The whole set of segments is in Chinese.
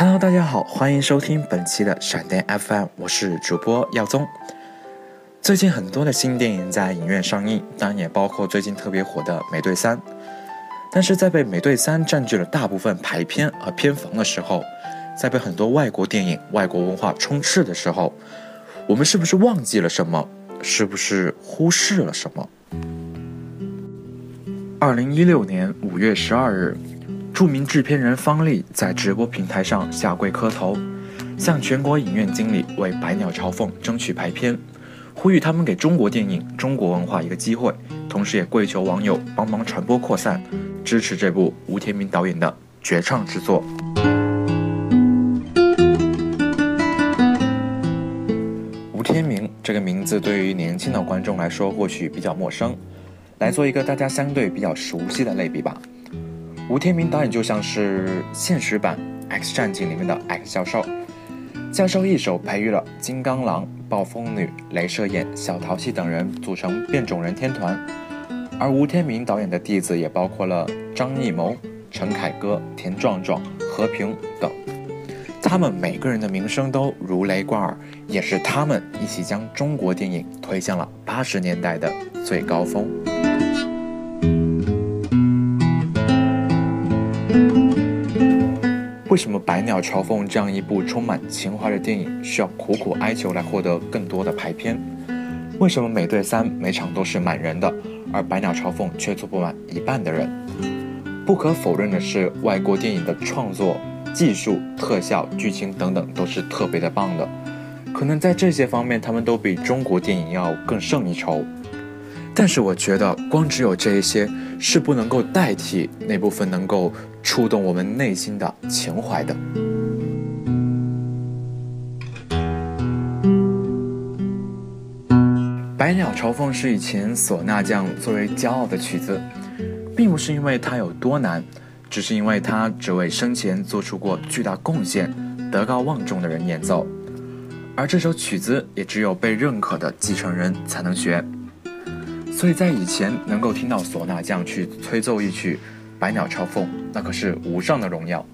Hello，大家好，欢迎收听本期的闪电 FM，我是主播耀宗。最近很多的新电影在影院上映，当然也包括最近特别火的《美队三》。但是在被《美队三》占据了大部分排片和片房的时候，在被很多外国电影、外国文化充斥的时候，我们是不是忘记了什么？是不是忽视了什么？二零一六年五月十二日。著名制片人方励在直播平台上下跪磕头，向全国影院经理为《百鸟朝凤》争取排片，呼吁他们给中国电影、中国文化一个机会，同时也跪求网友帮忙传播扩散，支持这部吴天明导演的绝唱之作。吴天明这个名字对于年轻的观众来说或许比较陌生，来做一个大家相对比较熟悉的类比吧。吴天明导演就像是现实版《X 战警》里面的 X 教授，教授一手培育了金刚狼、暴风女、镭射眼、小淘气等人组成变种人天团，而吴天明导演的弟子也包括了张艺谋、陈凯歌、田壮壮、和平等，他们每个人的名声都如雷贯耳，也是他们一起将中国电影推向了八十年代的最高峰。为什么《百鸟朝凤》这样一部充满情怀的电影需要苦苦哀求来获得更多的排片？为什么《美队三》每场都是满人的，而《百鸟朝凤》却坐不满一半的人？不可否认的是，外国电影的创作技术、特效、剧情等等都是特别的棒的，可能在这些方面他们都比中国电影要更胜一筹。但是我觉得，光只有这一些是不能够代替那部分能够触动我们内心的情怀的。《百鸟朝凤》是以前唢呐匠最为骄傲的曲子，并不是因为它有多难，只是因为它只为生前做出过巨大贡献、德高望重的人演奏，而这首曲子也只有被认可的继承人才能学。所以在以前能够听到唢呐匠去吹奏一曲《百鸟朝凤》，那可是无上的荣耀。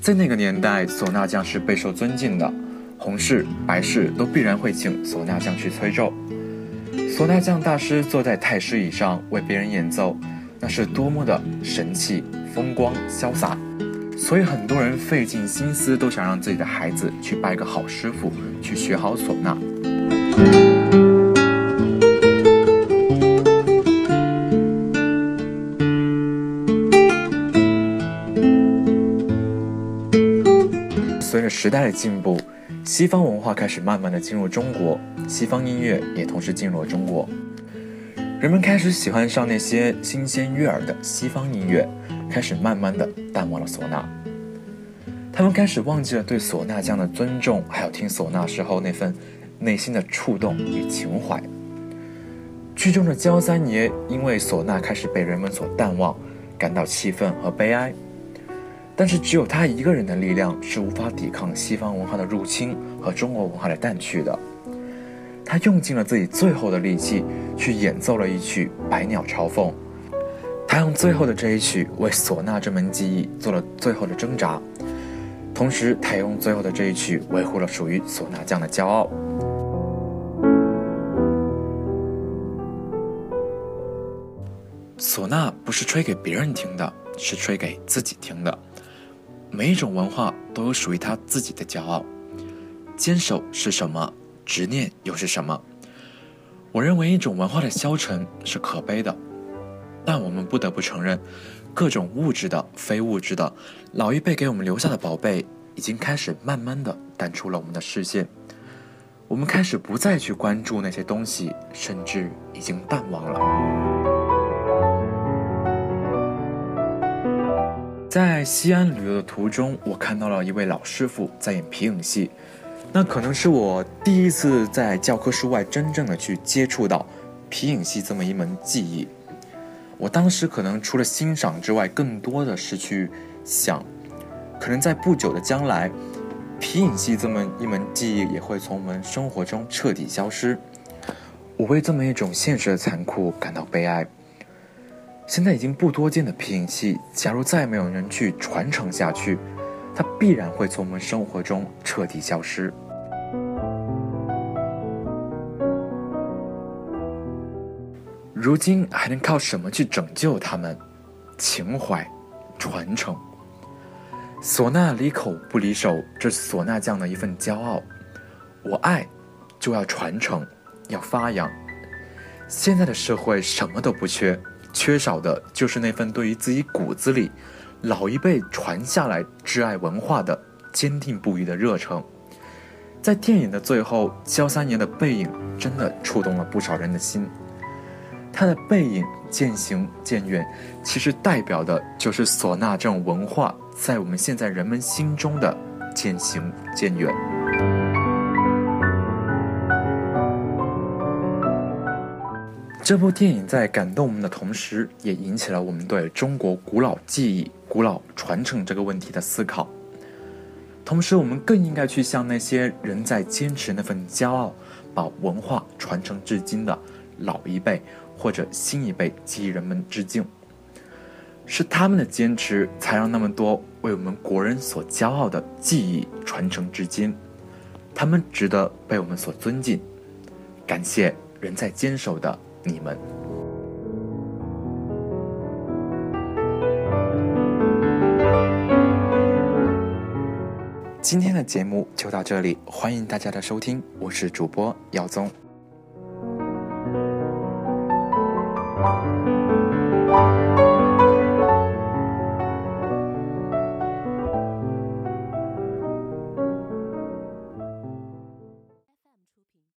在那个年代，唢呐匠是备受尊敬的，红事、白事都必然会请唢呐匠去吹奏。唢呐匠大师坐在太师椅上为别人演奏，那是多么的神气、风光、潇洒。所以很多人费尽心思都想让自己的孩子去拜个好师傅，去学好唢呐。随着时代的进步，西方文化开始慢慢的进入中国，西方音乐也同时进入了中国。人们开始喜欢上那些新鲜悦耳的西方音乐，开始慢慢的淡忘了唢呐。他们开始忘记了对唢呐匠的尊重，还有听唢呐时候那份内心的触动与情怀。剧中的焦三爷因为唢呐开始被人们所淡忘，感到气愤和悲哀。但是只有他一个人的力量是无法抵抗西方文化的入侵和中国文化的淡去的。他用尽了自己最后的力气去演奏了一曲《百鸟朝凤》，他用最后的这一曲为唢呐这门技艺做了最后的挣扎，同时他也用最后的这一曲维护了属于唢呐匠的骄傲。唢呐不是吹给别人听的，是吹给自己听的。每一种文化都有属于他自己的骄傲，坚守是什么？执念又是什么？我认为一种文化的消沉是可悲的，但我们不得不承认，各种物质的、非物质的，老一辈给我们留下的宝贝，已经开始慢慢的淡出了我们的视线。我们开始不再去关注那些东西，甚至已经淡忘了。在西安旅游的途中，我看到了一位老师傅在演皮影戏，那可能是我第一次在教科书外真正的去接触到皮影戏这么一门技艺。我当时可能除了欣赏之外，更多的是去想，可能在不久的将来，皮影戏这么一门技艺也会从我们生活中彻底消失。我为这么一种现实的残酷感到悲哀。现在已经不多见的皮影戏，假如再没有人去传承下去，它必然会从我们生活中彻底消失。如今还能靠什么去拯救他们？情怀，传承。唢呐离口不离手，这是唢呐匠的一份骄傲。我爱，就要传承，要发扬。现在的社会什么都不缺，缺少的就是那份对于自己骨子里老一辈传下来挚爱文化的坚定不移的热诚。在电影的最后，焦三爷的背影真的触动了不少人的心。他的背影渐行渐远，其实代表的就是唢呐这种文化在我们现在人们心中的渐行渐远。这部电影在感动我们的同时，也引起了我们对中国古老技艺、古老传承这个问题的思考。同时，我们更应该去向那些仍在坚持那份骄傲，把文化传承至今的老一辈。或者新一辈给予人们致敬，是他们的坚持，才让那么多为我们国人所骄傲的技艺传承至今。他们值得被我们所尊敬。感谢仍在坚守的你们。今天的节目就到这里，欢迎大家的收听，我是主播耀宗。